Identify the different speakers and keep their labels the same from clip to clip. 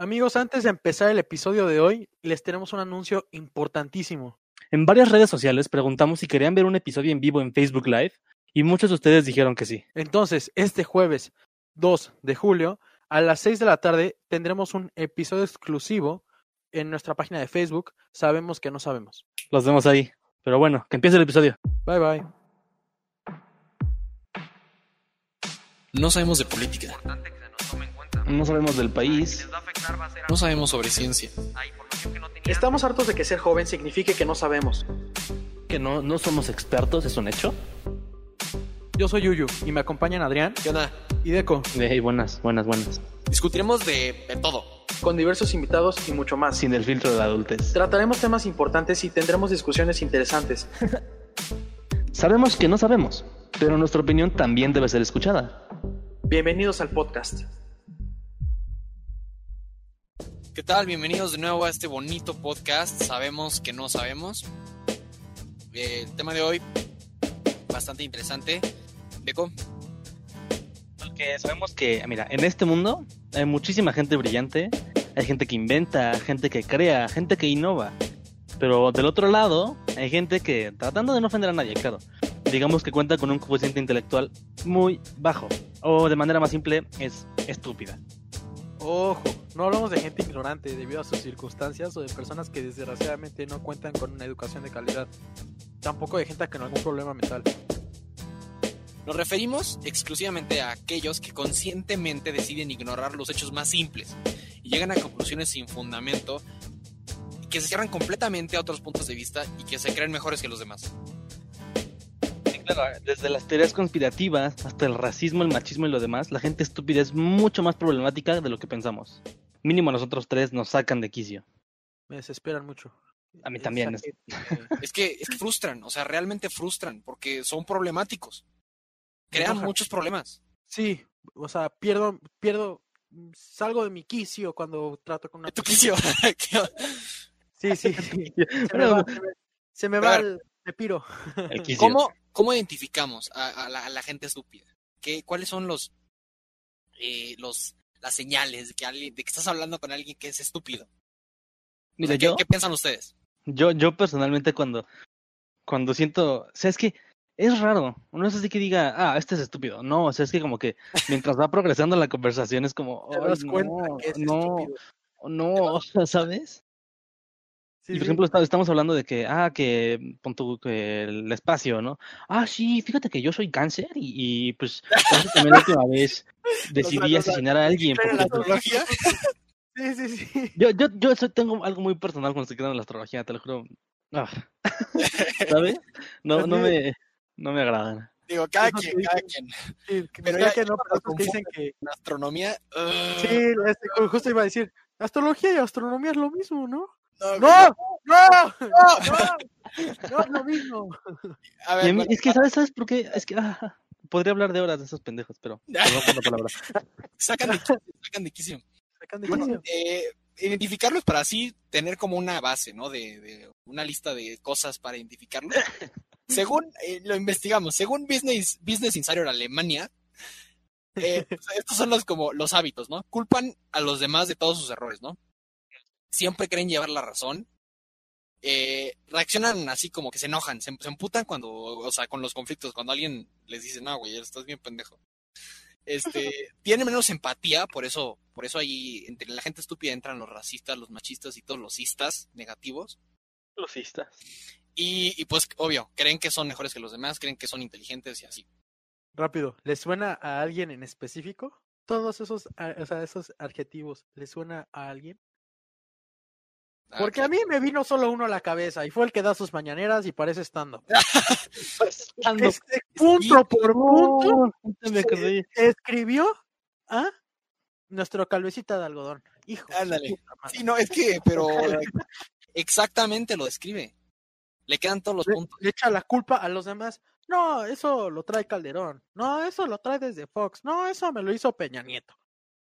Speaker 1: Amigos, antes de empezar el episodio de hoy, les tenemos un anuncio importantísimo.
Speaker 2: En varias redes sociales preguntamos si querían ver un episodio en vivo en Facebook Live y muchos de ustedes dijeron que sí.
Speaker 1: Entonces, este jueves 2 de julio, a las 6 de la tarde, tendremos un episodio exclusivo en nuestra página de Facebook. Sabemos que no sabemos.
Speaker 2: Los vemos ahí. Pero bueno, que empiece el episodio.
Speaker 1: Bye bye.
Speaker 3: No sabemos de política.
Speaker 2: No sabemos del país.
Speaker 3: No sabemos sobre ciencia.
Speaker 1: Estamos hartos de que ser joven signifique que no sabemos.
Speaker 2: Que no, no somos expertos, es un hecho.
Speaker 1: Yo soy Yuyu y me acompañan Adrián
Speaker 3: ¿Qué onda?
Speaker 1: y Deco,
Speaker 2: Hey, buenas, buenas, buenas.
Speaker 3: Discutiremos de, de todo.
Speaker 1: con diversos invitados y mucho más.
Speaker 2: Sin el filtro de la adultez.
Speaker 1: Trataremos temas importantes y tendremos discusiones interesantes.
Speaker 2: Sabemos que no sabemos, pero nuestra opinión también debe ser escuchada.
Speaker 1: Bienvenidos al podcast.
Speaker 3: ¿Qué tal? Bienvenidos de nuevo a este bonito podcast. Sabemos que no sabemos. Eh, el tema de hoy, bastante interesante. Deco,
Speaker 2: Porque sabemos que, mira, en este mundo hay muchísima gente brillante, hay gente que inventa, gente que crea, gente que innova. Pero del otro lado, hay gente que, tratando de no ofender a nadie, claro, digamos que cuenta con un coeficiente intelectual muy bajo. O de manera más simple, es estúpida.
Speaker 1: Ojo, no hablamos de gente ignorante debido a sus circunstancias o de personas que desgraciadamente no cuentan con una educación de calidad. Tampoco de gente con algún problema mental.
Speaker 3: nos referimos exclusivamente a aquellos que conscientemente deciden ignorar los hechos más simples y llegan a conclusiones sin fundamento que se cierran completamente a otros puntos de vista y que se creen mejores que los demás.
Speaker 2: Sí, claro, desde las teorías conspirativas hasta el racismo, el machismo y lo demás, la gente estúpida es mucho más problemática de lo que pensamos. Mínimo nosotros tres nos sacan de quicio.
Speaker 1: Me desesperan mucho.
Speaker 2: A mí también,
Speaker 1: Esa
Speaker 2: es-
Speaker 3: que, es que frustran, o sea, realmente frustran porque son problemáticos. Crean muchos problemas.
Speaker 1: Sí, o sea, pierdo, pierdo, salgo de mi quicio cuando trato con una
Speaker 3: Tu quicio.
Speaker 1: Sí, sí, sí. Se me va, se me- se me va
Speaker 3: A ver.
Speaker 1: el me piro.
Speaker 2: el quicio.
Speaker 3: ¿Cómo, cómo identificamos a, a la, a la gente estúpida? ¿Qué, ¿Cuáles son los, eh, los las señales de que, alguien, de que estás hablando con alguien que es estúpido? O
Speaker 2: Mira,
Speaker 3: sea, ¿qué,
Speaker 2: yo,
Speaker 3: qué piensan ustedes?
Speaker 2: yo, yo personalmente cuando, cuando siento, o sea, es que es raro, no es así que diga, ah, este es estúpido, no, o sea, es que como que mientras va progresando la conversación es como,
Speaker 1: Te
Speaker 2: "Ay,
Speaker 1: das cuenta
Speaker 2: no,
Speaker 1: que es
Speaker 2: no,
Speaker 1: estúpido.
Speaker 2: no, ¿sabes?
Speaker 1: Sí,
Speaker 2: y por
Speaker 1: sí.
Speaker 2: ejemplo, está- estamos hablando de que, ah, que, pon tú, que el espacio, ¿no? Ah, sí, fíjate que yo soy cáncer y, y pues, también la última vez decidí asesinar a alguien. Porque,
Speaker 1: la
Speaker 2: pues,
Speaker 3: astrología?
Speaker 1: Sí, sí, sí.
Speaker 2: yo, yo, yo eso tengo algo muy personal cuando estoy quedando en la astrología, te lo juro. Ah, ¿Sabes? No, no
Speaker 1: Así
Speaker 2: me, no me agradan.
Speaker 3: Digo, cada quien, cada.
Speaker 1: Sí,
Speaker 3: Pero ya-
Speaker 1: que no, pero que dicen que
Speaker 3: En astronomía. uh,
Speaker 1: sí, este, justo iba a decir, astrología y astronomía es lo mismo, ¿no?
Speaker 3: No,
Speaker 1: ¡No! ¡No!
Speaker 3: no.
Speaker 1: ¡No! No es lo mismo.
Speaker 3: A ver,
Speaker 2: a mí-
Speaker 3: bueno,
Speaker 2: es que, ¿sabes, ¿sabes por qué? Es que ah, podría hablar de horas de esos pendejos, pero palabra.
Speaker 3: sacan de quicio, sacan de quicio.
Speaker 1: Sacan de
Speaker 3: Bueno,
Speaker 1: quicio.
Speaker 3: eh, identificarlos para así tener como una base, ¿no? De, de una lista de cosas para identificarlos. Según eh, lo investigamos, según Business, Business Insider Alemania, eh, pues, estos son los como los hábitos, ¿no? Culpan a los demás de todos sus errores, ¿no? Siempre creen llevar la razón. Eh, reaccionan así como que se enojan, se, se emputan cuando, o sea, con los conflictos, cuando alguien les dice, no, güey, estás bien pendejo. Este, tienen menos empatía, por eso, por eso ahí entre la gente estúpida entran los racistas, los machistas y todos los cistas negativos.
Speaker 2: Lucistas.
Speaker 3: Y, y pues, obvio, creen que son mejores que los demás, creen que son inteligentes y así.
Speaker 1: Rápido, ¿les suena a alguien en específico? Todos esos, o sea, esos adjetivos, ¿les suena a alguien?
Speaker 3: Ah,
Speaker 1: Porque a mí me vino solo uno a la cabeza y fue el que da sus mañaneras y parece estando.
Speaker 2: Ando-
Speaker 1: Este, punto por punto escribió a nuestro calvecita de algodón. Hijo.
Speaker 3: Ándale. Sí, no, es que, pero exactamente lo describe. Le quedan todos los
Speaker 1: le,
Speaker 3: puntos.
Speaker 1: le echa la culpa a los demás. No, eso lo trae Calderón. No, eso lo trae desde Fox. No, eso me lo hizo Peña Nieto.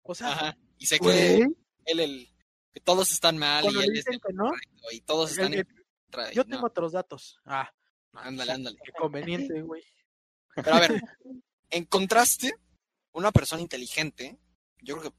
Speaker 1: O sea,
Speaker 3: Ajá. Y se cree él el que todos están mal y él es el
Speaker 1: que no,
Speaker 3: correcto y todos
Speaker 1: el-
Speaker 3: están en
Speaker 1: el-
Speaker 3: contra y
Speaker 1: yo
Speaker 3: no.
Speaker 1: tengo otros datos. Ah,
Speaker 3: Ándale, ándale.
Speaker 1: qué conveniente, güey.
Speaker 3: Pero a ver, en contraste, una persona inteligente, yo creo que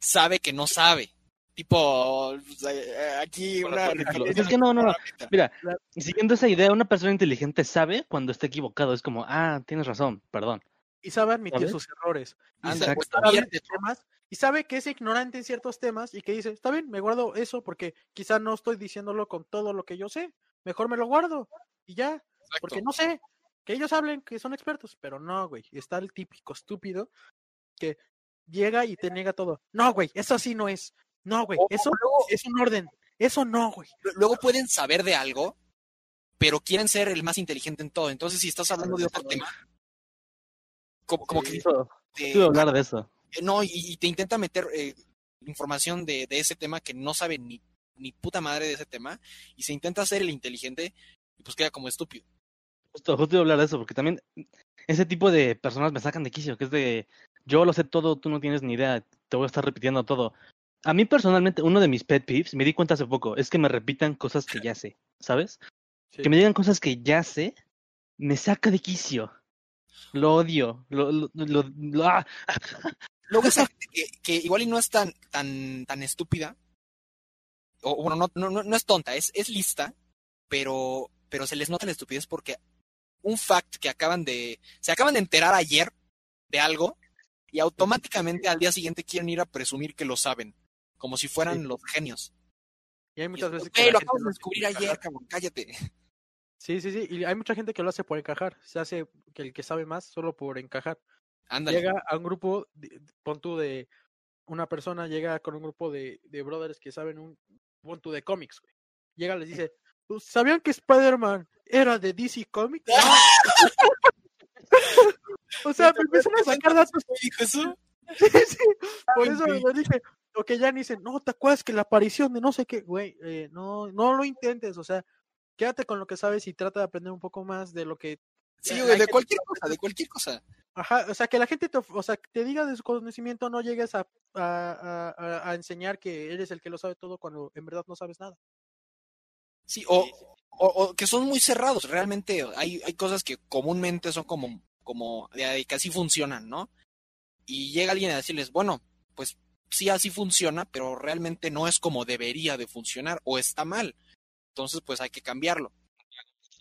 Speaker 3: sabe que no sabe. Tipo, pues, eh, aquí una
Speaker 2: es que no, no, Mira, siguiendo esa idea, una persona inteligente sabe cuando está equivocado. Es como, ah, tienes razón, perdón.
Speaker 1: Y sabe admitir sus errores. Y
Speaker 3: Anda,
Speaker 1: sabe,
Speaker 3: pues,
Speaker 1: sabe temas, y sabe que es ignorante en ciertos temas y que dice, está bien, me guardo eso porque quizá no estoy diciéndolo con todo lo que yo sé. Mejor me lo guardo y ya.
Speaker 3: Exacto.
Speaker 1: Porque no sé, que ellos hablen que son expertos, pero no, güey. Está el típico estúpido que llega y te niega todo. No, güey, eso sí no es. No, güey, eso
Speaker 3: luego,
Speaker 1: es un orden. Eso no, güey.
Speaker 3: luego pueden saber de algo, pero quieren ser el más inteligente en todo. Entonces, si estás hablando de otro tema, como, como que
Speaker 1: Sí.
Speaker 2: Eso,
Speaker 3: te-
Speaker 2: Quiero hablar de eso.
Speaker 3: Eh, no, y, y te intenta meter eh, información de, de ese tema que no sabe ni, ni puta madre de ese tema, y se intenta hacer el inteligente, y pues queda como estúpido.
Speaker 2: Justo, justo iba a hablar de eso, porque también ese tipo de personas me sacan de quicio, que es de, yo lo sé todo, tú no tienes ni idea, te voy a estar repitiendo todo. A mí personalmente, uno de mis pet peeves, me di cuenta hace poco, es que me repitan cosas que ya sé, ¿sabes?
Speaker 1: Sí.
Speaker 2: Que me digan cosas que ya sé, me saca de quicio. Lo odio, lo, lo, lo- lo- ¡ah!
Speaker 3: Luego esa gente que, que igual y no es tan, tan, tan estúpida, o bueno, no, no, no, es tonta, es, es lista, pero, pero se les nota la estupidez porque un fact que acaban de, se acaban de enterar ayer de algo y automáticamente al día siguiente quieren ir a presumir que lo saben, como si fueran
Speaker 1: Sí.
Speaker 3: los genios.
Speaker 1: Y hay muchas
Speaker 3: es,
Speaker 1: veces que
Speaker 3: "Güey,
Speaker 1: la
Speaker 3: lo acabas de descubrir ayer, cabrón, cállate.
Speaker 1: Sí, sí, sí. Y hay mucha gente que lo hace por encajar. Se hace que el que sabe más solo por encajar. Llega a un grupo, pon tú de una persona, llega con un grupo de, de brothers que saben un pon tú de cómics, güey. Llega, les dice, "¿Pues, ¿sabían que Spider-Man era de DC Comics? o sea, me empiezan a sacar datos.
Speaker 3: eso?
Speaker 1: Sí, sí. Por eso le dije, o que ya ni dicen, no, ¿te acuerdas que la aparición de no sé qué? Güey, eh, no, no lo intentes, o sea, quédate con lo que sabes y trata de aprender un poco más de lo que
Speaker 3: Sí,
Speaker 1: Eh,
Speaker 3: güey, de cualquier cosa, de cualquier cosa.
Speaker 1: Ajá, o sea, que la gente te, of- o sea, que te diga de su conocimiento, no llegues a, a, a- enseñar que eres el que lo sabe todo cuando en verdad no sabes nada.
Speaker 3: Sí, o, o, o que son muy cerrados. Realmente hay, hay cosas que comúnmente son como, como de que así funcionan, ¿no? Y llega alguien a decirles, bueno, pues sí, así funciona, pero realmente no es como debería de funcionar o está mal. Entonces, pues hay que cambiarlo.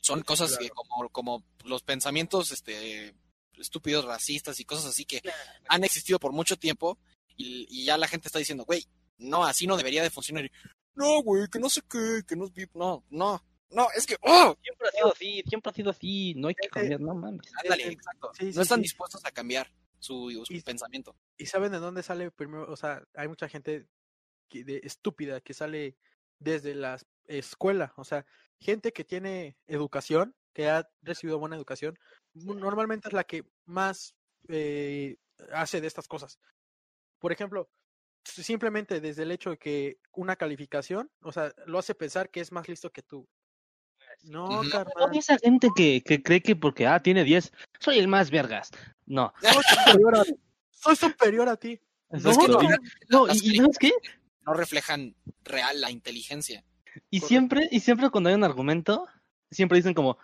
Speaker 3: Son cosas que como, como los pensamientos este, estúpidos, racistas y cosas así que han existido por mucho tiempo y, y ya la gente está diciendo, güey, no, así no debería de funcionar. Y, no, güey, que no sé qué, que no es VIP. No, no, no, es que, ¡oh!
Speaker 2: Siempre ha sido así, siempre ha sido así, no hay que cambiar, no mames.
Speaker 3: Ándale, exacto.
Speaker 1: sí,
Speaker 3: no están
Speaker 1: sí.
Speaker 3: dispuestos a cambiar su, su
Speaker 1: Y-
Speaker 3: pensamiento.
Speaker 1: ¿Y saben de dónde sale primero? O sea, hay mucha gente que- de, estúpida que sale desde la escuela, o sea, gente que tiene educación, que ha recibido buena educación, normalmente es la que más eh, hace de estas cosas. Por ejemplo, simplemente desde el hecho de que una calificación, o sea, lo hace pensar que es más listo que tú. No,
Speaker 3: Ujú.
Speaker 1: carnal.
Speaker 2: Esa gente que, que cree que porque, ah, tiene 10, soy el más vergas. No.
Speaker 1: Soy superior a, soy superior a ti. No,
Speaker 3: que
Speaker 1: no,
Speaker 3: no,
Speaker 2: No,
Speaker 3: las
Speaker 2: y, y ¿sabes qué?
Speaker 3: no reflejan real la inteligencia.
Speaker 2: Y
Speaker 1: Correcto.
Speaker 2: siempre, y siempre cuando hay un argumento, siempre dicen como,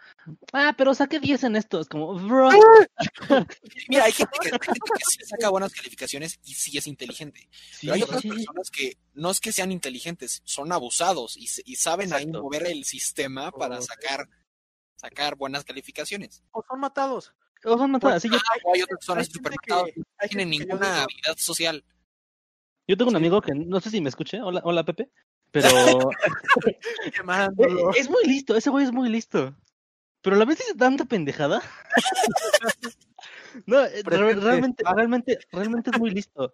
Speaker 2: ah, pero saqué 10 en esto. Es como, bro.
Speaker 3: Mira, hay gente que, hay gente que sí saca buenas calificaciones y sí es inteligente.
Speaker 2: Sí,
Speaker 3: Pero hay otras
Speaker 2: sí,
Speaker 3: personas que no es que sean inteligentes, son abusados y, saben ahí mover el sistema para
Speaker 1: Correcto.
Speaker 3: sacar, sacar buenas calificaciones.
Speaker 1: O son matados.
Speaker 2: O son matadas. Sí, yo,
Speaker 3: O hay otras así
Speaker 1: gente
Speaker 3: superdotados,
Speaker 1: que-
Speaker 3: no tienen ninguna habilidad social.
Speaker 2: yo tengo un
Speaker 1: Sí.
Speaker 2: amigo que no sé si me escuche. Hola, hola Pepe. Pero es muy listo, ese güey es muy listo. Pero a la vez dice tanta pendejada. no, eh, realmente, realmente, realmente es muy listo.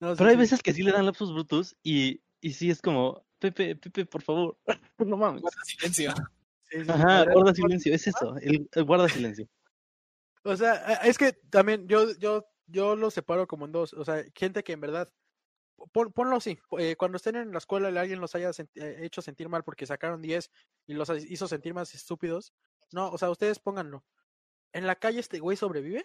Speaker 1: No, sí,
Speaker 2: Pero hay
Speaker 1: sí.
Speaker 2: veces que sí le dan lapsus brutus y, y sí es como, Pepe, Pepe, por favor, no mames.
Speaker 3: Guarda silencio.
Speaker 1: Sí,
Speaker 2: Ajá, guarda silencio, es eso, el, el guarda silencio.
Speaker 1: O sea, es que también yo, yo, yo lo separo como en dos. O sea, gente que en verdad, pon- ponlo así, eh, cuando estén en la escuela y alguien los haya eh, hecho sentir mal porque sacaron 10 y los hizo sentir más estúpidos. No, o sea, ustedes pónganlo. ¿En la calle este güey sobrevive?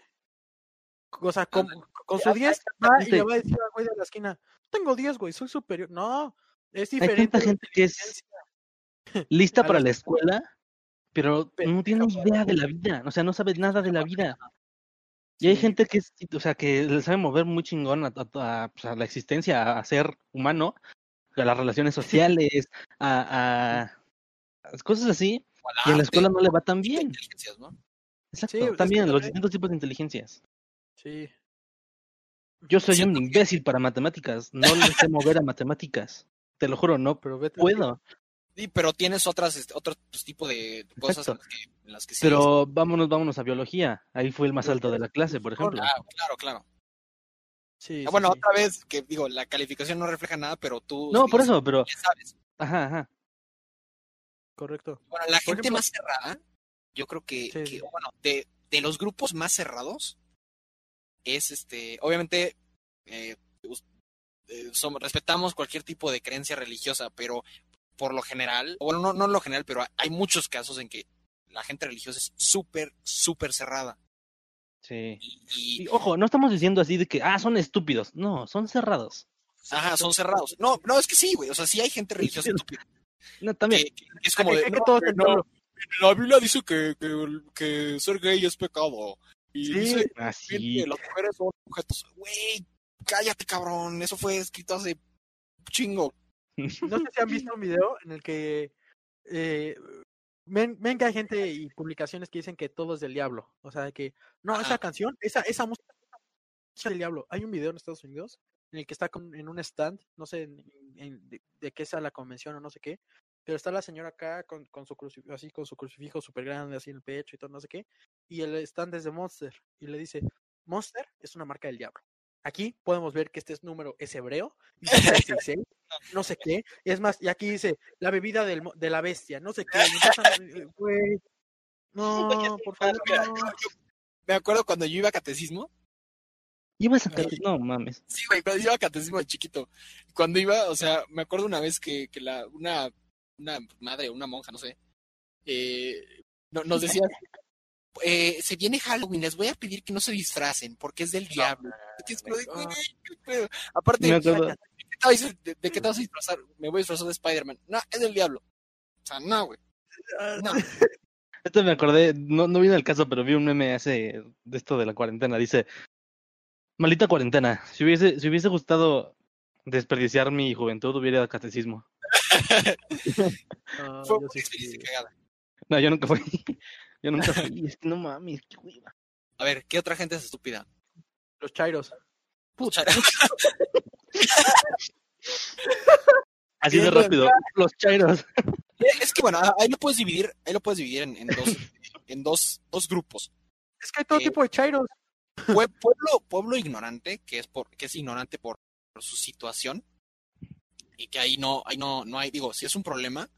Speaker 1: O sea, con, con su 10 va y le va a decir al güey de la esquina, tengo 10, güey, soy superior. No, es
Speaker 2: Hay
Speaker 1: diferente.
Speaker 2: tanta
Speaker 1: la
Speaker 2: gente que es lista para la escuela, pero no tiene idea de la vida, o sea, no sabe nada de la vida. Y hay gente que o sea, que le sabe mover muy chingón a, a- a, pues, a la existencia, a, ser humano, a las relaciones sociales, a, cosas así, y en la escuela no le va tan
Speaker 3: de
Speaker 2: bien. Exacto,
Speaker 1: Sí, es que
Speaker 2: también los distintos tipos de inteligencias.
Speaker 1: Sí.
Speaker 2: Yo soy un imbécil para matemáticas, no le sé mover a matemáticas. Te lo juro, no
Speaker 1: Pero vete.
Speaker 2: puedo.
Speaker 3: Sí, pero tienes otras, este, otro pues, tipo de cosas en las que, en las que sí.
Speaker 2: Pero vámonos, vámonos a biología. Ahí fue el más alto de la clase, por ejemplo.
Speaker 3: Claro, claro, claro.
Speaker 1: Sí,
Speaker 3: Ah, bueno,
Speaker 1: sí.
Speaker 3: otra vez, que digo, la calificación no refleja nada, pero tú.
Speaker 2: No, por eso, pero.
Speaker 3: ya sabes.
Speaker 2: Ajá, ajá.
Speaker 1: Correcto.
Speaker 3: Bueno, la
Speaker 1: Por
Speaker 3: gente
Speaker 1: ejemplo-
Speaker 3: más cerrada, yo creo que,
Speaker 1: Sí,
Speaker 3: que, bueno, de, de los grupos más cerrados, es este, obviamente, eh, eh, somos- respetamos cualquier tipo de creencia religiosa, pero por lo general, bueno, no, no en lo general, pero hay muchos casos en que la gente religiosa es súper, súper cerrada.
Speaker 2: Sí.
Speaker 3: Y, y-
Speaker 2: Y ojo, no estamos diciendo así de que, ah, son estúpidos. No, son cerrados.
Speaker 3: ajá, son cerrados. No, no, es que sí, güey. O sea, sí hay gente religiosa estúpida.
Speaker 2: No, también.
Speaker 3: Que, que es como de,
Speaker 1: que
Speaker 3: "No,
Speaker 1: todos
Speaker 3: que
Speaker 1: en pueblo.
Speaker 3: La Biblia dice que, que, ser gay es pecado. Y
Speaker 1: Sí,
Speaker 3: dice
Speaker 2: Ah,
Speaker 3: también
Speaker 2: sí.
Speaker 3: que las mujeres son objetos. Güey, cállate, cabrón. Eso fue escrito hace chingo.
Speaker 1: No sé si han visto un video en el que eh, ven, ven que hay gente y publicaciones que dicen que todo es del diablo. O sea, que no, esa canción, esa, esa música es del diablo. Hay un video en Estados Unidos en el que está con- en un stand, no sé en- en- de, de qué sea la convención o no sé qué, pero está la señora acá con, con su crucifijo, así con su crucifijo súper grande, así en el pecho y todo, no sé qué, y el stand es de Monster, y le dice, Monster es una marca del diablo. Aquí podemos ver que este es número es hebreo, dice 666, no sé qué. Es más, y aquí dice la bebida del, de la bestia, no sé qué. no, por favor, no.
Speaker 3: Me acuerdo cuando yo iba a catecismo.
Speaker 2: Ibas a sacar. No mames.
Speaker 3: Sí, güey, cuando yo iba a catecismo de chiquito. Cuando iba, o sea, me acuerdo una vez que, que la, una, una madre, una monja, no sé, eh, no- nos decía, eh, se viene Halloween, les voy a pedir que no se disfracen porque es del diablo. Aparte. ¿de qué te vas a- de- de qué te vas a disfrazar? Me voy a disfrazar de Spider-Man. No, es del diablo. O sea, no, güey. No.
Speaker 2: Esto me acordé, no, no viene el caso, pero vi un meme hace de esto de la cuarentena. Dice, maldita cuarentena, si hubiese, si hubiese gustado desperdiciar mi juventud, hubiera ido al catecismo.
Speaker 3: Fue
Speaker 1: yo sí
Speaker 3: cagada.
Speaker 2: No, yo nunca fui. Yo nunca fui. Es que no mames, qué hueva.
Speaker 3: A ver, ¿qué otra gente es estúpida?
Speaker 1: Los chairos.
Speaker 3: Pucha.
Speaker 2: Así de rápido. Los chairos.
Speaker 3: es que bueno, ahí lo puedes dividir, ahí lo puedes dividir en, en dos, en dos, dos grupos.
Speaker 1: Es que hay todo
Speaker 3: Eh,
Speaker 1: tipo de chairos.
Speaker 3: Pue- pueblo, pueblo ignorante, que es por, que es ignorante por, por su situación, y que ahí no, ahí no, no hay, digo, sí es un problema,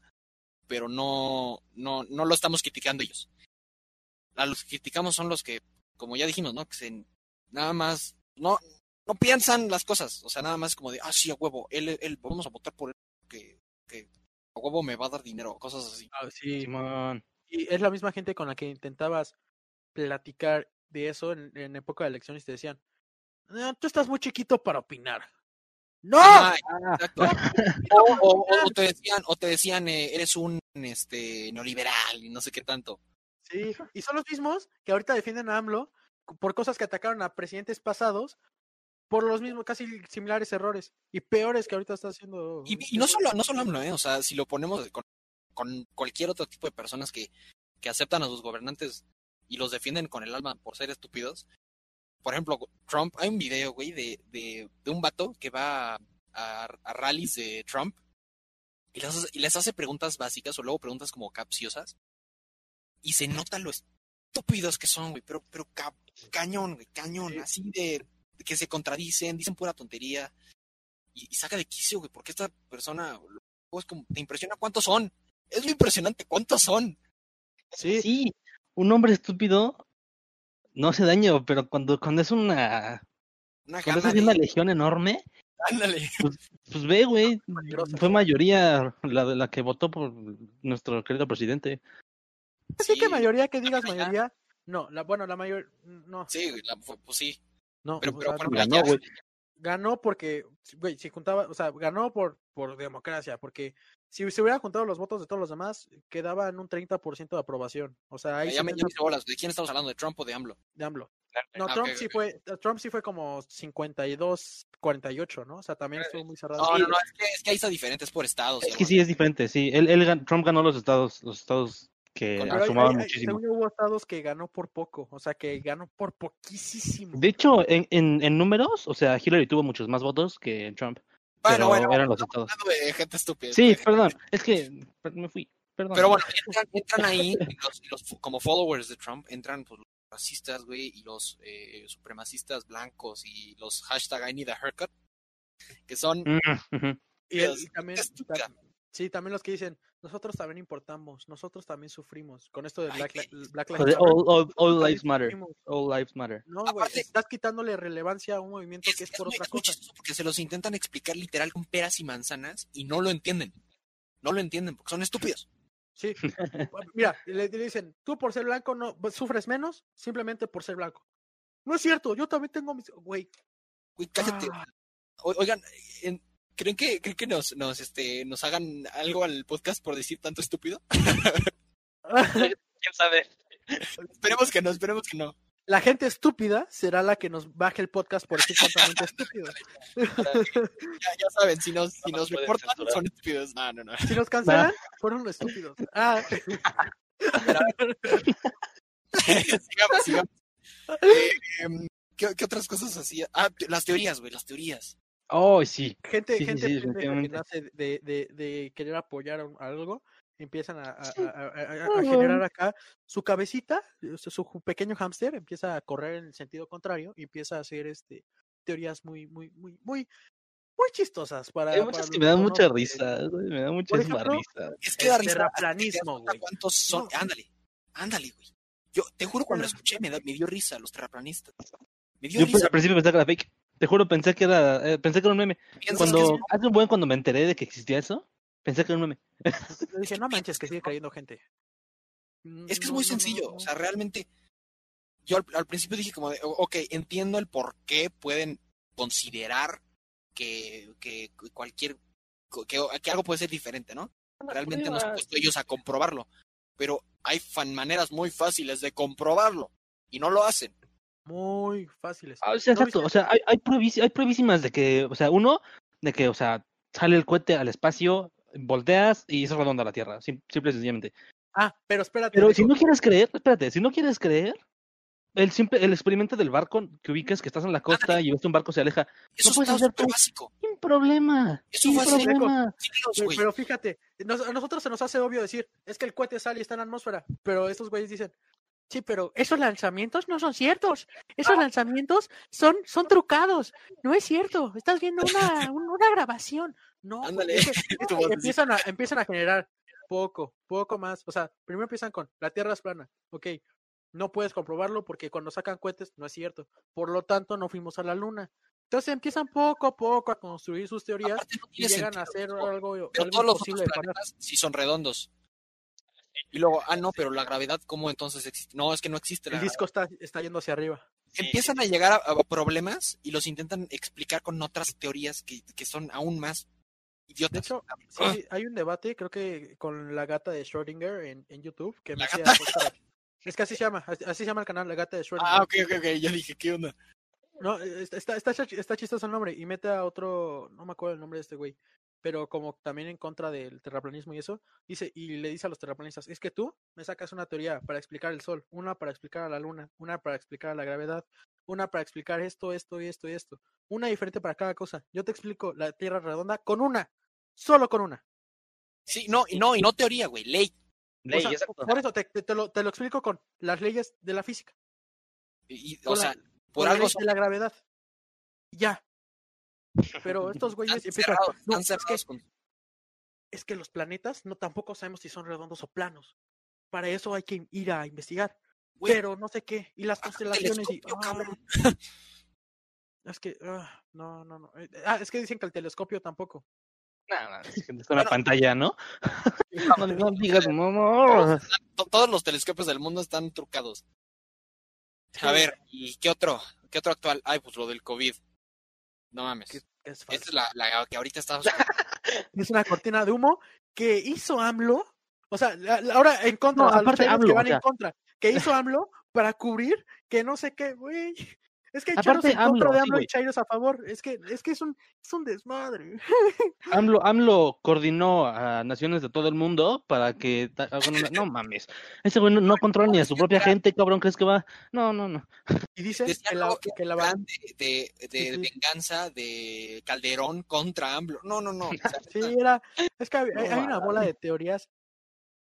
Speaker 3: pero no, no, no lo estamos criticando ellos. A los que criticamos son los que, como ya dijimos, ¿no? Que se, nada más, no, no piensan las cosas, o sea, nada más como de, ah, sí, a huevo, él, él, vamos a votar por él, que, que a huevo me va a dar dinero, cosas así.
Speaker 1: Ah, sí. Y es la misma gente con la que intentabas platicar de eso en, en época de elecciones y te decían, "No, tú estás muy chiquito para opinar. ¡No!
Speaker 3: Ah, exacto. O, o- o- o te decían, o te decían, eh, eres un este neoliberal y no sé qué tanto.
Speaker 1: Sí, y son los mismos que ahorita defienden a AMLO por cosas que atacaron a presidentes pasados por los mismos, casi similares errores y peores que ahorita está haciendo.
Speaker 3: Y, y no solo, no solo AMLO, ¿eh? o sea, si lo ponemos con, con cualquier otro tipo de personas que, que aceptan a sus gobernantes y los defienden con el alma por ser estúpidos. Por ejemplo, Trump, hay un video, güey, de, de, de un vato que va a, a, a rallies de Trump y les, hace, y les hace preguntas básicas o luego preguntas como capciosas y se nota lo estúpidos que son, güey, pero, pero ca- cañón, güey, cañón,
Speaker 1: Sí.
Speaker 3: así de, de que se contradicen, dicen pura tontería y, y saca de quicio, güey, porque esta persona luego es como, te impresiona cuántos son. Es lo impresionante, cuántos son.
Speaker 1: Sí,
Speaker 2: Sí, un hombre estúpido no hace daño, pero cuando, cuando es una,
Speaker 3: Una
Speaker 2: cuando es así una
Speaker 3: de,
Speaker 2: legión enorme,
Speaker 3: ándale.
Speaker 2: pues ve, güey, fue mayoría la de la que votó por nuestro querido presidente.
Speaker 1: Así que
Speaker 3: Sí,
Speaker 1: mayoría que digas
Speaker 3: mayoría.
Speaker 1: no, la, bueno, la mayor, no,
Speaker 3: Sí, güey, la- fue- pues sí.
Speaker 1: no,
Speaker 3: pero- pero
Speaker 2: Ganó,
Speaker 3: ya-
Speaker 2: güey.
Speaker 1: ganó porque, güey, si juntaba, o sea, ganó por, por democracia, porque si se hubieran juntado los votos de todos los demás, quedaba en un 30% de aprobación, o sea, ahí
Speaker 3: Ya me, ya
Speaker 1: tenía
Speaker 3: me hice bolas. ¿De quién estamos hablando? ¿De Trump o de AMLO?
Speaker 1: de AMLO. No,
Speaker 3: Ah,
Speaker 1: Trump sí fue, Trump sí fue como 52, 48, ¿no? O sea, también estuvo muy cerrado.
Speaker 3: No, no, no, es que, es que ahí está diferente, es por estados.
Speaker 2: Es que sí es diferente, sí. Él, Trump ganó los estados, los estados que
Speaker 1: hay- hay-
Speaker 2: muchísimo.
Speaker 1: hubo estados que ganó por poco, o sea, que ganó por poquísimo.
Speaker 2: De hecho, en, en, en números, o sea, Hillary tuvo muchos más votos que Trump.
Speaker 3: Bueno,
Speaker 2: pero
Speaker 3: bueno,
Speaker 2: eran los
Speaker 3: estamos
Speaker 2: estados.
Speaker 3: hablando de gente estúpida.
Speaker 2: Sí, perdón, es que me fui. Perdón.
Speaker 3: Pero bueno, entran, entran ahí, los, los como followers de Trump, entran pues, los racistas, güey, y los eh, supremacistas blancos y los hashtag I need a haircut, que son...
Speaker 2: Mm, ujú.
Speaker 1: Y, el- y también, sí, también los que dicen, nosotros también importamos, nosotros también sufrimos. Con esto de Black, Lives Matter,
Speaker 2: all, all- all lives matter.
Speaker 1: sufrimos.
Speaker 2: All lives matter.
Speaker 1: No, güey, estás quitándole relevancia a un movimiento
Speaker 3: Es,
Speaker 1: que es
Speaker 3: es
Speaker 1: por
Speaker 3: muy,
Speaker 1: otra cosa.
Speaker 3: porque se los intentan explicar literal con peras y manzanas y no lo entienden. No lo entienden porque son estúpidos.
Speaker 1: Sí. Mira, le, le dicen, tú por ser blanco no pues, sufres menos simplemente por ser blanco. No es cierto, yo también tengo mis... Güey.
Speaker 3: Güey, cállate.
Speaker 1: ah,
Speaker 3: O- oigan, en- ¿creen que, creen que nos, nos, este, nos hagan algo al podcast por decir tanto estúpido?
Speaker 2: ¿Quién sabe?
Speaker 3: Esperemos que no, esperemos que no.
Speaker 1: la gente estúpida será la que nos baje el podcast por decir totalmente estúpido.
Speaker 3: Ya, ya saben, si nos, si
Speaker 2: No
Speaker 3: nos reportan
Speaker 2: censurar.
Speaker 3: son estúpidos. No, no, no.
Speaker 1: Si nos cancelan, fueron los estúpidos. Ah,
Speaker 3: sigamos, sigamos. Eh, em, ¿qué, qué otras cosas hacía? Ah, las teorías, güey, las teorías.
Speaker 2: Oh, sí.
Speaker 1: gente,
Speaker 2: Sí,
Speaker 1: gente
Speaker 2: sí,
Speaker 1: que de, de, de querer apoyar a algo, empiezan a, a- a- a- generar acá su cabecita, su pequeño hámster empieza a correr en el sentido contrario y empieza a hacer este teorías muy, muy, muy, muy, muy chistosas para.
Speaker 2: Hay
Speaker 1: para
Speaker 2: muchas
Speaker 1: los
Speaker 2: que me dan
Speaker 1: no
Speaker 2: mucha risa, me da
Speaker 1: Por
Speaker 2: muchísima
Speaker 1: ejemplo,
Speaker 2: risa.
Speaker 3: Es que
Speaker 1: El
Speaker 3: da risa.
Speaker 1: terraplanismo, güey.
Speaker 3: ¿Cuántos son?
Speaker 1: No.
Speaker 3: Ándale, ándale, güey. Yo te juro cuando lo escuché me, da- me dio risa los terraplanistas. Me dio
Speaker 2: Yo pues,
Speaker 3: risa.
Speaker 2: al principio pensé que era fake. Te juro, pensé que era, eh, pensé que era un meme. Cuando,
Speaker 3: es-
Speaker 2: hace un buen cuando me enteré de que existía eso, pensé que era un meme.
Speaker 1: Yo dije, no manches, que sigue cayendo gente.
Speaker 3: Es que es muy sencillo, o sea, realmente yo al, al principio dije como de, "O- ok, entiendo el por qué pueden considerar que, que cualquier, que, que algo puede ser diferente, ¿no? Realmente no se han puesto ellos a comprobarlo, pero hay fan maneras muy fáciles de comprobarlo y no lo hacen.
Speaker 1: Muy fáciles.
Speaker 2: Ah, o sea,
Speaker 1: ¿No
Speaker 2: exacto,
Speaker 1: viste?
Speaker 2: o sea, hay, hay, hay pruebísimas de que, o sea, uno, de que, o sea, sale el cohete al espacio, volteas y es redonda la Tierra, sim- simple y sencillamente.
Speaker 1: Ah, pero espérate.
Speaker 2: Pero si no quieres creer, espérate, si no quieres creer, el simple, el experimento del barco que ubicas que estás en la costa y ves que un barco se aleja,
Speaker 3: Eso
Speaker 2: puedes
Speaker 3: está
Speaker 2: hacer tú.
Speaker 3: básico.
Speaker 2: sin problema,
Speaker 3: Eso
Speaker 2: sin problema.
Speaker 1: Pero, fíjate, nos- a nosotros se nos hace obvio decir, es que el cohete sale y está en la atmósfera, pero estos güeyes dicen, sí, pero esos lanzamientos no son ciertos, esos lanzamientos son, son trucados, no es cierto, estás viendo una, un- una grabación, no, es que empiezan a, empiezan a generar poco, poco más, o sea, primero empiezan con, la Tierra es plana, ok, no puedes comprobarlo porque cuando sacan cohetes no es cierto, por lo tanto no fuimos a la Luna. Entonces empiezan poco a poco a construir sus teorías
Speaker 3: Aparte no
Speaker 1: y llegan a hacer algo,
Speaker 3: Pero
Speaker 1: algo
Speaker 3: todos los
Speaker 1: de
Speaker 3: planetas sí son redondos. Y luego, ah, no, pero la gravedad, ¿cómo entonces existe? No, es que no existe la
Speaker 1: El disco está, está yendo hacia arriba.
Speaker 3: Empiezan a llegar a, a problemas y los intentan explicar con otras teorías que, que son aún más
Speaker 1: De
Speaker 3: idiotas.
Speaker 1: hecho,
Speaker 3: Ah.
Speaker 1: sí, hay un debate, creo que con la gata de Schrödinger en, en YouTube, que me
Speaker 3: ¿La
Speaker 1: hacía. Es que así se llama, así se llama el canal, la gata de Schrödinger.
Speaker 3: ah, ok, ok, ok, yo dije, ¿qué onda?
Speaker 1: No, eh, está, está, está, está chistoso el nombre y mete a otro, no me acuerdo el nombre de este güey, pero como también en contra del terraplanismo y eso, dice, y le dice a los terraplanistas, es que tú me sacas una teoría para explicar el sol, una para explicar a la luna, una para explicar la gravedad, una para explicar esto, esto y esto y esto, una diferente para cada cosa. Yo te explico la Tierra redonda con una, solo con una.
Speaker 3: Sí, no, y no, y no teoría, güey, ley.
Speaker 1: O sea, por eso te, lo, te lo explico con las leyes de la física,
Speaker 3: Y- y, o
Speaker 1: la-
Speaker 3: sea, por
Speaker 1: la
Speaker 3: algo
Speaker 1: ley
Speaker 3: son
Speaker 1: de la gravedad. Ya. Pero estos güeyes empiezan, "No, es que es que los planetas no tampoco sabemos si son redondos o planos. Para eso hay que ir a investigar.
Speaker 3: Güey,
Speaker 1: pero no sé qué. Y las constelaciones y. ah, es que. ah, no, no, no. Eh, Ah, es que dicen que el telescopio tampoco.
Speaker 2: Nada, es que es una pantalla, ¿no? No, no digas, no, no.
Speaker 3: To- Todos los telescopios del mundo están trucados. A ver, ¿y qué otro? ¿Qué otro actual? Ay, pues lo del COVID. No mames.
Speaker 1: Que es,
Speaker 3: Esta es la, la que ahorita está...
Speaker 1: Es una cortina de humo que hizo AMLO. O sea, la- la- ahora en contra.
Speaker 2: No, aparte AMLO,
Speaker 1: que
Speaker 2: o
Speaker 1: van
Speaker 2: sea.
Speaker 1: en contra. Que hizo AMLO para cubrir que no sé qué, güey. Es que hay
Speaker 2: Aparte,
Speaker 1: chairos en contra
Speaker 2: AMLO,
Speaker 1: de
Speaker 2: sí,
Speaker 1: AMLO y
Speaker 2: güey.
Speaker 1: chairos a favor. Es que, es que es un, es un desmadre.
Speaker 2: AMLO, AMLO coordinó a naciones de todo el mundo para que hagan una- No mames. Ese güey no, no controla ni a su propia gente, cabrón. ¿Crees que va? No, no, no.
Speaker 1: Y dicen
Speaker 3: Decía
Speaker 1: que la,
Speaker 3: que
Speaker 1: que la
Speaker 3: plan de, de, de
Speaker 1: Sí, sí.
Speaker 3: venganza de Calderón contra AMLO. No, no, no. o sea,
Speaker 1: Sí, era. Es que hay,
Speaker 2: No
Speaker 1: hay- hay una bola de teorías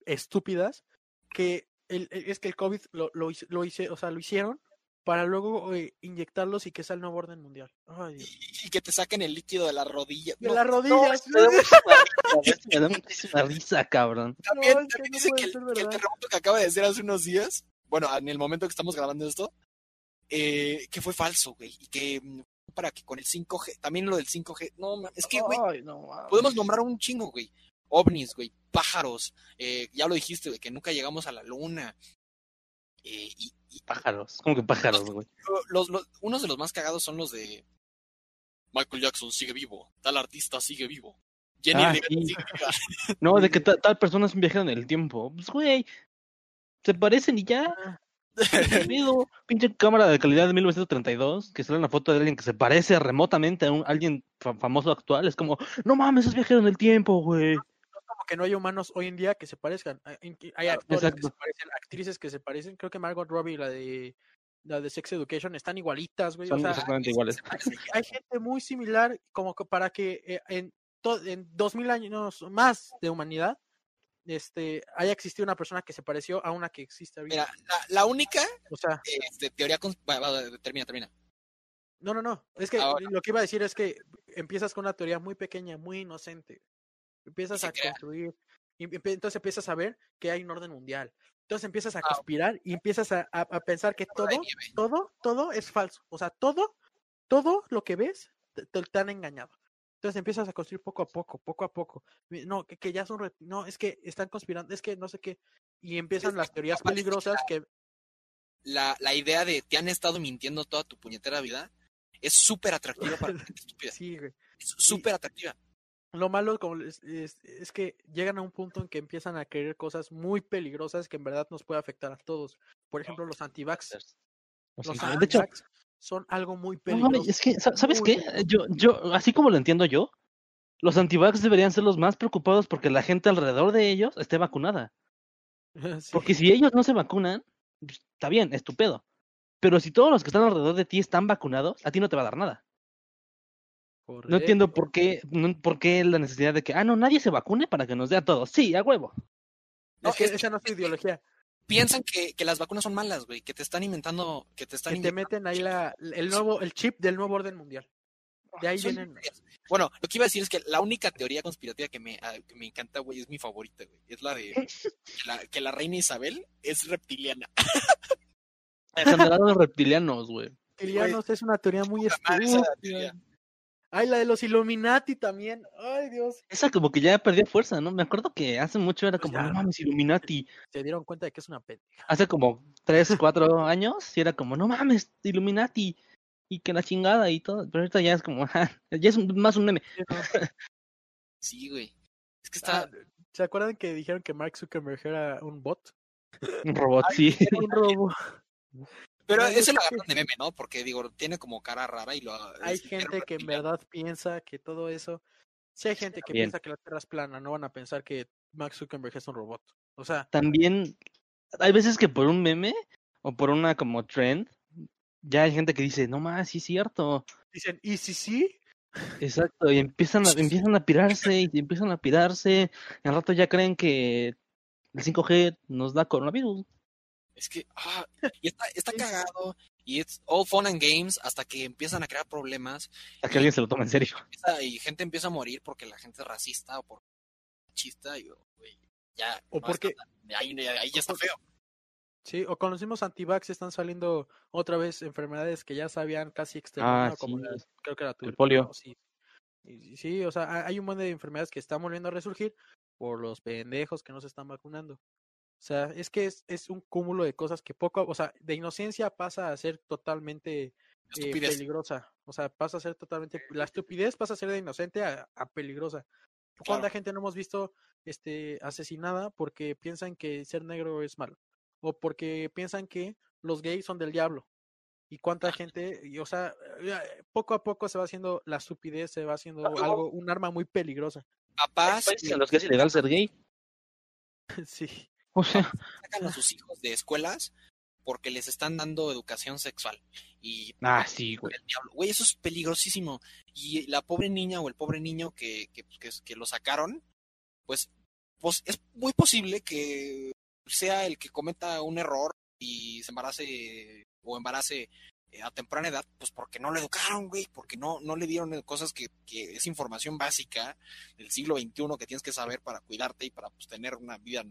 Speaker 1: estúpidas que el, es que el COVID lo, lo, lo hice, o sea, lo hicieron para luego eh, inyectarlos y que sea el nuevo orden mundial. Ay,
Speaker 3: y, y que te saquen el líquido de la rodilla.
Speaker 1: De
Speaker 3: No,
Speaker 1: las rodillas.
Speaker 2: Me da muchísima risa, me da muchísima risa, cabrón.
Speaker 3: También,
Speaker 1: No,
Speaker 3: también
Speaker 1: no puede
Speaker 3: que, el, que el terremoto que acaba de ser hace unos días, bueno, en el momento que estamos grabando esto, eh, que fue falso, güey. Y que mm, para que con el 5G, también lo del 5G, no, es que, güey,
Speaker 2: Ay, no
Speaker 3: podemos nombrar un chingo, güey. ovnis, güey, pájaros, eh, ya lo dijiste, güey, que nunca llegamos a la luna. Eh, y, y
Speaker 2: Pájaros, ¿cómo que pájaros, güey?
Speaker 3: los, los- unos de los más cagados son los de Michael Jackson sigue vivo, tal artista sigue vivo. Jenny
Speaker 2: Ah,
Speaker 3: Rivera
Speaker 2: sí.
Speaker 3: sigue viva.
Speaker 2: No, de que ta- tal persona es un viajero en el tiempo. Pues, güey, se parecen y ya. Pinche cámara de calidad de 1932, que sale una foto de alguien que se parece remotamente a un, alguien fa- famoso actual. Es como, no mames, es viajero en el tiempo, güey.
Speaker 1: Que no hay humanos hoy en día que se parezcan. Hay- Hay hay actores que se parecen, actrices que se parecen. Creo que Margot Robbie, la de la de Sex Education, están igualitas, güey. O
Speaker 2: Son
Speaker 1: sea,
Speaker 2: exactamente iguales.
Speaker 1: hay gente muy similar como que para que eh, en, to- en 2000 años más de humanidad este haya existido una persona que se pareció a una que existe ahorita.
Speaker 3: Mira, la, la única
Speaker 1: O sea,
Speaker 3: este, teoría... cons- va, va, termina, termina.
Speaker 1: no, no, no. Es que
Speaker 3: Ahora.
Speaker 1: lo que iba a decir es que empiezas con una teoría muy pequeña, muy inocente. Empiezas a
Speaker 3: crea.
Speaker 1: construir. Y entonces empiezas a ver que hay un orden mundial. Entonces empiezas a
Speaker 3: Ah,
Speaker 1: conspirar y empiezas a, a- a pensar que todo, todo, todo es falso. O sea, todo, todo lo que ves te, te- han engañado. Entonces empiezas a construir poco a poco, poco a poco. No, que, que ya son, no, es que están conspirando, es que no sé qué. Y empiezan las teorías peligrosas que,
Speaker 3: La, la idea de te han estado mintiendo toda tu puñetera vida es súper atractiva para la gente estúpida.
Speaker 1: sí, güey.
Speaker 3: Es súper atractiva.
Speaker 1: Lo malo como es, es que llegan a un punto en que empiezan a creer cosas muy peligrosas que en verdad nos puede afectar a todos. Por ejemplo, los antivax.
Speaker 2: O
Speaker 1: Los
Speaker 2: de hecho,
Speaker 1: son algo muy
Speaker 2: no,
Speaker 1: peligroso.
Speaker 2: es que, sa- ¿sabes
Speaker 1: muy
Speaker 2: qué?
Speaker 1: peligroso.
Speaker 2: Yo, yo, así como lo entiendo yo, los antivax deberían ser los más preocupados porque la gente alrededor de ellos esté vacunada.
Speaker 1: Sí.
Speaker 2: Porque si ellos no se vacunan, pues, está bien, estupendo. Pero si todos los que están alrededor de ti están vacunados, a ti no te va a dar nada. No entiendo por qué, no- por qué la necesidad de que, ah, no, nadie se vacune para que nos dé a todos. Sí, a huevo.
Speaker 3: No,
Speaker 1: es que
Speaker 3: es que-
Speaker 1: esa no es su ideología.
Speaker 3: Piensan que, que las vacunas son malas, güey, que te están inventando, que te están
Speaker 1: Que te meten ahí la, el nuevo, el chip del nuevo orden mundial. De ahí vienen.
Speaker 3: Bueno, lo que iba a decir es que la única teoría conspirativa que me, ah, que me encanta, güey, es mi favorita, güey. Es la de que la, que la reina Isabel es reptiliana.
Speaker 2: Generados reptilianos, güey.
Speaker 1: Reptilianos es una teoría muy estúpida. Ay, la de los Illuminati también. Ay, Dios.
Speaker 2: Esa como que ya perdió fuerza, ¿no? Me acuerdo que hace mucho era
Speaker 1: Pues
Speaker 2: como,
Speaker 1: ya.
Speaker 2: no mames, Illuminati.
Speaker 1: Se dieron cuenta de que es una pendeja.
Speaker 2: Hace como tres, cuatro años, sí era como, no mames, Illuminati. Y que la chingada y todo. Pero ahorita ya es como, ajá, ya es un- más un meme.
Speaker 1: Sí,
Speaker 3: güey. Es que está.
Speaker 1: Ah, ¿Se acuerdan que dijeron que Mark Zuckerberg era un bot?
Speaker 2: Un robot, sí.
Speaker 1: Era un robo.
Speaker 3: Pero
Speaker 1: no,
Speaker 3: ese lo agarran de meme, ¿no? Porque digo, tiene como cara rara y lo.
Speaker 1: Hay
Speaker 3: es-
Speaker 1: gente que en verdad piensa que todo eso. Si hay gente que
Speaker 2: Bien.
Speaker 1: piensa que la Tierra es plana, no van a pensar que Mark Zuckerberg es un robot. O sea,
Speaker 2: También, hay veces que por un meme o por una como trend, ya hay gente que dice, no más, sí es cierto.
Speaker 1: dicen, ¿y si sí?
Speaker 2: Exacto, y empiezan a, empiezan a pirarse y empiezan a pirarse. Y al rato ya creen que el 5G nos da coronavirus.
Speaker 3: Es que. Ah, y está, está cagado. Y es all fun and games hasta que empiezan a crear problemas.
Speaker 2: A que alguien se lo tome en serio.
Speaker 3: y gente empieza a morir porque la gente es racista o por machista. Y, güey, ya.
Speaker 1: O
Speaker 3: no
Speaker 1: porque-
Speaker 3: está ahí, ahí ya está feo.
Speaker 1: Sí, o con los mismos antivax están saliendo otra vez enfermedades que ya se habían casi exterminado,
Speaker 2: Ah,
Speaker 1: como
Speaker 2: sí.
Speaker 1: la- creo que era
Speaker 2: El polio.
Speaker 1: Y- y Sí, o sea, ha- hay un montón de enfermedades que están volviendo a resurgir por los pendejos que no se están vacunando. O sea, es que es, es un cúmulo de cosas que poco, o sea, de inocencia pasa a ser totalmente eh, peligrosa. O sea, pasa a ser totalmente, la estupidez pasa a ser de inocente a, a peligrosa. ¿Cuánta
Speaker 3: Claro.
Speaker 1: gente no hemos visto este asesinada porque piensan que ser negro es malo? O porque piensan que los gays son del diablo. Y cuánta gente, y, o sea, eh, poco a poco se va haciendo la estupidez, se va haciendo algo, un arma muy peligrosa.
Speaker 2: Países en los que es ilegal ser gay.
Speaker 1: sí.
Speaker 2: O sea,
Speaker 3: sacan a sus hijos de escuelas porque les están dando educación sexual. Y
Speaker 2: ah, sí, güey.
Speaker 3: Güey, eso es peligrosísimo. Y la pobre niña o el pobre niño que, que, que, que lo sacaron, pues, pues es muy posible que sea el que cometa un error y se embarace o embarace eh, a temprana edad, pues porque no lo educaron, güey, porque no, no le dieron cosas que, que es información básica del siglo XXI que tienes que saber para cuidarte y para pues, tener una vida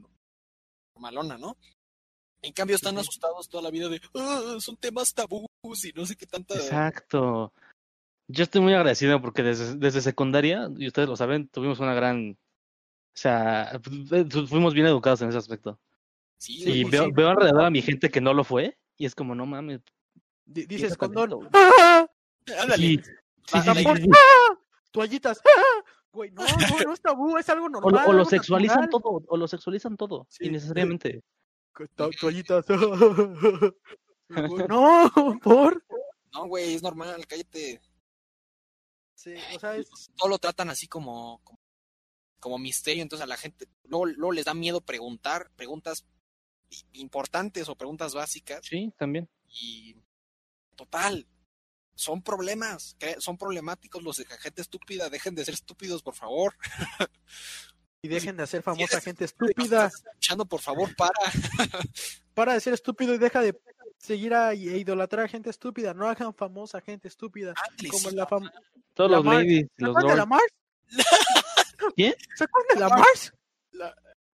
Speaker 3: normalona, ¿no? En cambio están asustados toda la vida de, "Ah, son temas tabús y no sé qué tanta...
Speaker 2: Exacto. Yo estoy muy agradecido porque desde, desde secundaria, y ustedes lo saben, tuvimos una gran. O sea, fu- fuimos bien educados en ese aspecto.
Speaker 3: Sí,
Speaker 1: Sí,
Speaker 2: y veo,
Speaker 1: sí.
Speaker 2: veo alrededor a mi gente que no lo fue, y es como, no mames.
Speaker 1: Di- Dices condón. ¡Ah!
Speaker 3: ándale.
Speaker 2: Sí, sí, sí, sí,
Speaker 1: Tampón.
Speaker 2: sí, sí.
Speaker 1: ¡Ah! Toallitas. ¡Ah! Güey, no, no, no es tabú, es algo normal.
Speaker 2: o lo sexualizan
Speaker 1: natural.
Speaker 2: todo, o lo sexualizan todo,
Speaker 1: Sí.
Speaker 2: innecesariamente.
Speaker 1: To- Toallitas. No, por.
Speaker 3: No, güey, es normal, cállate.
Speaker 1: Sí, o sea, es,
Speaker 3: Todo lo tratan así como, como, como misterio, entonces a la gente luego, luego les da miedo preguntar preguntas importantes o preguntas básicas
Speaker 2: Sí, también.
Speaker 3: y total, son problemas, son problemáticos los de la gente estúpida, dejen de ser estúpidos, por favor.
Speaker 1: y dejen de hacer famosa
Speaker 3: eres
Speaker 1: gente
Speaker 3: Si
Speaker 1: estúpida.
Speaker 3: escuchando, por favor, para.
Speaker 1: Para de ser estúpido y deja de seguir a, e idolatrar a gente estúpida. No hagan famosa gente estúpida.
Speaker 3: Ándale,
Speaker 1: Como la fam
Speaker 2: Todos
Speaker 1: La
Speaker 2: los
Speaker 1: Mars.
Speaker 2: ladies,
Speaker 1: ¿Se acuerdan de la. Mars?
Speaker 2: ¿Quién?
Speaker 1: ¿Se acuerdan de la Mars?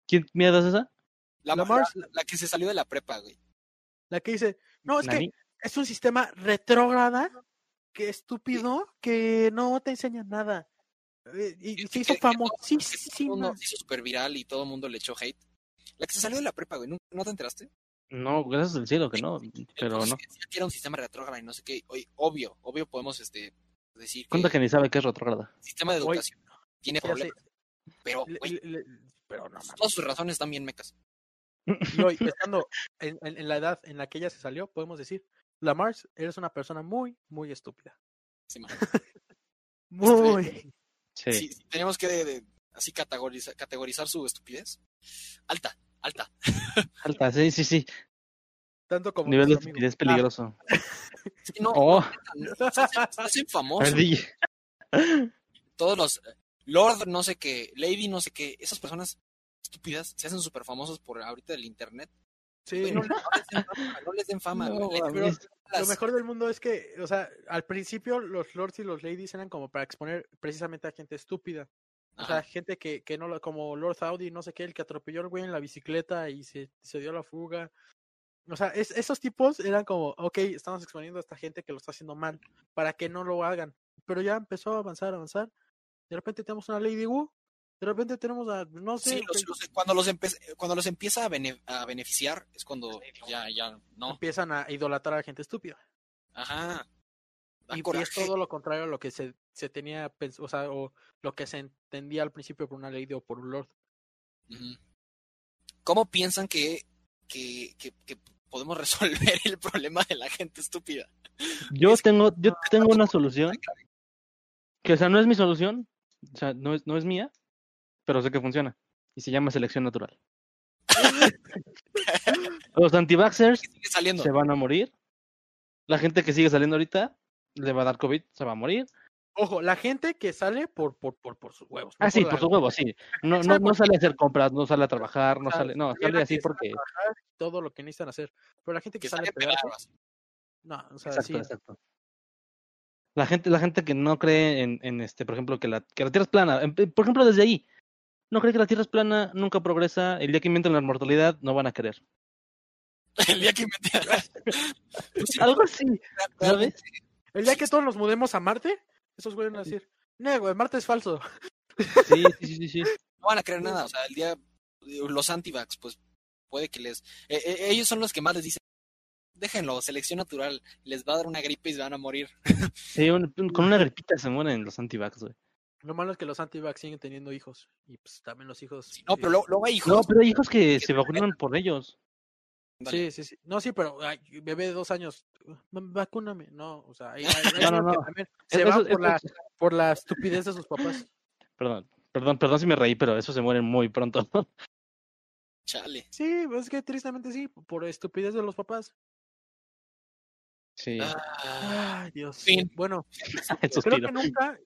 Speaker 2: ¿Quién mierda es esa?
Speaker 3: la,
Speaker 1: la
Speaker 3: la-
Speaker 1: Mars,
Speaker 3: la que se salió de la prepa, güey.
Speaker 1: La que dice, no, es que es un sistema retrógrada, que estúpido, que no te enseña nada. Eh, Y, y se hizo
Speaker 3: Que- que que mundo se hizo súper viral y todo el mundo le echó hate. La que se salió de la prepa, güey, ¿no, ¿no te enteraste?
Speaker 2: No, gracias al cielo que no, pero no.
Speaker 3: que era un sistema retrógrado y no sé qué. Oye, obvio, obvio podemos este, decir que
Speaker 2: Cuenta que ni sabe qué es retrograda.
Speaker 3: el sistema de educación tiene
Speaker 1: Ya sé,
Speaker 3: problemas. Pero, güey,
Speaker 1: pero no mames.
Speaker 3: todas sus razones están bien mecas.
Speaker 1: Y hoy, estando en, en- en la edad en la que ella se salió, podemos decir, la Mars, eres una persona muy, muy estúpida.
Speaker 3: Sí.
Speaker 1: Muy.
Speaker 2: Sí.
Speaker 3: Si, si tenemos que de- de- así categorizar, categorizar su estupidez, alta, alta.
Speaker 2: Alta, sí, sí, sí.
Speaker 1: Tanto como
Speaker 2: Nivel de estupidez peligroso.
Speaker 3: Sí, no,
Speaker 2: Oh,
Speaker 3: no, se hacen, se hacen
Speaker 2: a
Speaker 3: famosos. Todos los eh, Lord, no sé qué, Lady, no sé qué, esas personas estúpidas se hacen súper famosos por ahorita del internet.
Speaker 1: Sí,
Speaker 3: no, no les den fama, no les den fama,
Speaker 2: No,
Speaker 3: güey. Les-
Speaker 2: mames.
Speaker 1: Lo mejor del mundo es que, o sea, al principio los lords y los ladies eran como para exponer precisamente a gente estúpida. O sea, gente que, que no lo, como Lord Audi, no sé qué, el que atropelló al güey en la bicicleta y se, se dio la fuga. O sea, es- esos tipos eran como, ok, estamos exponiendo a esta gente que lo está haciendo mal, para que no lo hagan. Pero ya empezó a avanzar, avanzar. De repente tenemos una Lady Wu, de repente tenemos a, no sé,
Speaker 3: Sí, los- los- cuando, los empe- cuando los empieza a, bene- a beneficiar es cuando ya, ya, no.
Speaker 1: empiezan a idolatrar a gente estúpida.
Speaker 3: Ajá. Da
Speaker 1: Y, y es todo lo contrario a lo que se, se tenía, o sea, o lo que se entendía al principio por una lady o por un lord.
Speaker 3: ¿Cómo piensan que, que, que, que podemos resolver el problema de la gente estúpida?
Speaker 2: Yo
Speaker 3: Es-
Speaker 2: tengo, yo tengo una solución. Que, o sea, no es mi solución. O sea, no es, no es mía. Pero sé que funciona. Y se llama selección natural. Los antivaxxers se van a morir. La gente que sigue saliendo ahorita le va a dar COVID, se va a morir.
Speaker 1: Ojo, la gente que sale por, por, por, por sus huevos. no
Speaker 2: Ah, sí, por su huevo, sí. No,
Speaker 1: Sale
Speaker 2: no, no sale a hacer compras, no sale a trabajar, no sale, no, sale
Speaker 1: a
Speaker 2: así porque.
Speaker 1: Todo lo que necesitan hacer. Pero la gente que,
Speaker 3: Que
Speaker 1: sale
Speaker 3: sale
Speaker 1: a pegarse,
Speaker 3: pedazos.
Speaker 1: no, o sea,
Speaker 2: Exacto,
Speaker 1: sí.
Speaker 2: exacto. La gente, la gente que no cree en, en este, por ejemplo, que la, que la Tierra es plana, em, por ejemplo, desde ahí, no cree que la Tierra es plana, nunca progresa, el día que inventen la mortalidad no van a querer.
Speaker 3: El día que me Pues sí,
Speaker 2: Algo así, ¿sabes?
Speaker 1: El día que todos nos mudemos a Marte, esos güeyes van a decir, no, güey, Marte es falso.
Speaker 2: Sí, sí, sí, sí, sí.
Speaker 3: No van a creer nada. O sea, el día. Los antivax, pues puede que les. eh, eh, ellos son los que más les dicen. Déjenlo, selección natural. Les va a dar una gripe y se van a morir.
Speaker 2: Sí, un- un- con una gripita se mueren los antivax, güey.
Speaker 1: Lo malo es que los anti-vax siguen teniendo hijos. Y pues también los hijos.
Speaker 3: No, pero luego, luego hay hijos.
Speaker 2: No, pero hay hijos que se vacunan por ellos.
Speaker 1: Sí, sí, sí. No, sí, pero ay, bebé de dos años, "Va- vacúname. No, o sea, hay, hay-
Speaker 2: No, no, no.
Speaker 1: también
Speaker 2: Eso-
Speaker 1: se van
Speaker 2: eso-
Speaker 1: por, la,
Speaker 2: eso-
Speaker 1: por la estupidez de sus papás.
Speaker 2: Perdón, perdón, perdón si me reí, pero eso se muere muy pronto.
Speaker 3: Chale.
Speaker 1: Sí, es que tristemente sí, por estupidez de los papás.
Speaker 2: Sí,
Speaker 3: Ah,
Speaker 1: Ay, Dios.
Speaker 3: fin.
Speaker 1: Bueno, creo que nunca,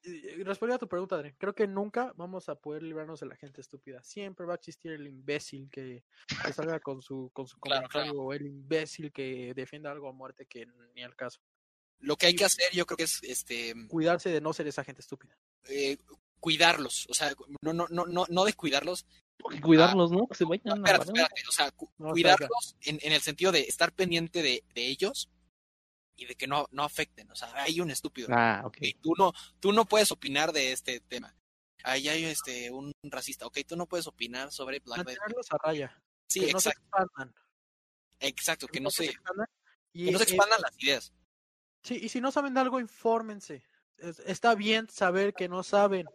Speaker 1: respondiendo a tu pregunta, Adrián, creo que nunca vamos a poder librarnos de la gente estúpida. Siempre va a existir el imbécil que, que salga con su, con su comentario
Speaker 3: claro.
Speaker 1: o el imbécil que defienda algo a muerte que ni al caso.
Speaker 3: Lo que hay que hacer, yo creo que es este
Speaker 1: Cuidarse de no ser esa gente estúpida.
Speaker 3: eh, cuidarlos. O sea, no, no, no, no, no descuidarlos.
Speaker 2: Hay que Cuidarlos, ¿no? Que se vayan
Speaker 3: Espérate, espérate. O sea, cu-
Speaker 1: No,
Speaker 3: cuidarlos en, en el sentido de estar pendiente de, de ellos y de que no, no afecten. O sea, hay un estúpido.
Speaker 2: Ah, ok.
Speaker 3: Ok, tú no, tú no puedes opinar de este tema. Ahí hay este un racista. Ok, tú no puedes opinar sobre Black.
Speaker 1: Mantenerlos a raya.
Speaker 3: Sí,
Speaker 1: que no se
Speaker 3: exacto,
Speaker 1: expandan.
Speaker 3: exacto, que no se,
Speaker 1: expandan. Y,
Speaker 3: que no se
Speaker 1: eh,
Speaker 3: expandan las ideas.
Speaker 1: Sí, y si no saben de algo, infórmense. Es- está bien saber que no saben.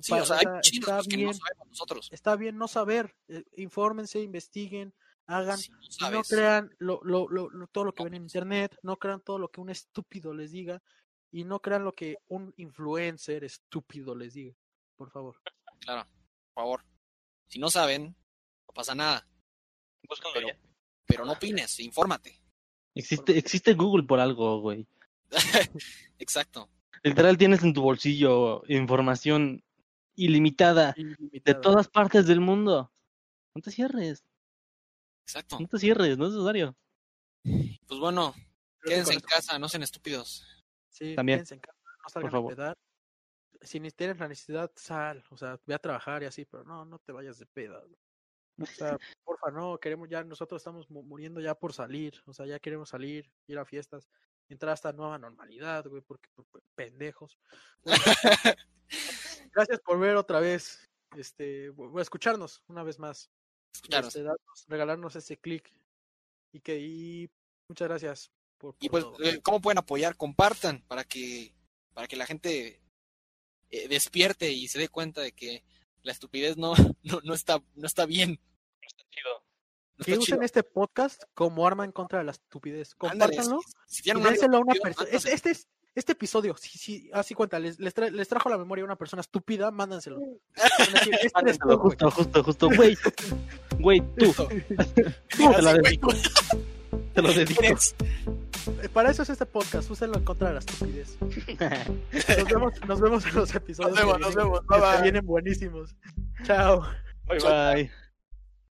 Speaker 3: Sí, o sea, hay
Speaker 1: está-
Speaker 3: chinos
Speaker 1: está
Speaker 3: pues, que no
Speaker 1: bien,
Speaker 3: sabemos nosotros.
Speaker 1: está bien no saber. eh, infórmense, investiguen, hagan.
Speaker 3: Si no
Speaker 1: y no
Speaker 3: sabes,
Speaker 1: crean lo, lo, lo, lo- todo lo que ven en internet, no crean todo lo que un estúpido les diga y no crean lo que un influencer estúpido les diga. Por favor.
Speaker 3: claro, por favor. Si no saben, no pasa nada.
Speaker 2: Búscalo
Speaker 3: Pero,
Speaker 2: ya.
Speaker 3: pero no opines, infórmate.
Speaker 2: Existe, existe Google por algo, güey.
Speaker 3: Exacto.
Speaker 2: Literal tienes en tu bolsillo información ilimitada de
Speaker 1: Ilimitada.
Speaker 2: todas partes del mundo. No te cierres,
Speaker 3: Exacto.
Speaker 2: no te cierres, no es necesario.
Speaker 3: Pues bueno,
Speaker 1: Creo
Speaker 3: quédense en casa, no sean estúpidos.
Speaker 1: Sí,
Speaker 2: También.
Speaker 1: quédense en casa, no salgan
Speaker 2: favor.
Speaker 1: a pedar. Si ni tienes la necesidad, sal, o sea, ve a trabajar y así, pero no, no te vayas de peda. O sea, porfa, no, queremos ya, nosotros estamos mu- muriendo ya por salir, o sea, ya queremos salir, ir a fiestas, entrar a esta nueva normalidad, güey, porque por- por pendejos. Gracias por ver otra vez, este, por escucharnos una vez más,
Speaker 3: Escucharos.
Speaker 1: este, darnos- regalarnos ese clic y que y muchas gracias por,
Speaker 3: Y pues,
Speaker 1: todo.
Speaker 3: eh, ¿cómo pueden apoyar? Compartan para que, para que la gente eh, despierte y se dé cuenta de que la estupidez no, no, no está, no está bien. No
Speaker 1: que usen
Speaker 3: chido.
Speaker 1: este podcast como arma en contra de la estupidez.
Speaker 3: Ándale,
Speaker 1: Compártanlo
Speaker 3: si, si
Speaker 1: y
Speaker 3: tienen un amigo
Speaker 1: dénselo a una persona. Este, es- este episodio, sí, sí, así cuenta, les, les, tra- les trajo a la memoria una persona estúpida, mándanselo. A decir, este tú,
Speaker 2: Mándenselo,
Speaker 1: güey.
Speaker 2: justo, justo, justo. Güey, güey, tú, te
Speaker 3: güey,
Speaker 2: dedico. te lo dedico.
Speaker 1: Para eso es este podcast, úsenlo en contra de la estupidez. Nos vemos, nos vemos en los episodios.
Speaker 3: Nos vemos,
Speaker 1: que
Speaker 3: nos
Speaker 1: vienen,
Speaker 3: vemos.
Speaker 1: que
Speaker 3: Bye,
Speaker 1: se
Speaker 3: bye.
Speaker 1: vienen buenísimos. Chao.
Speaker 2: Bye, bye.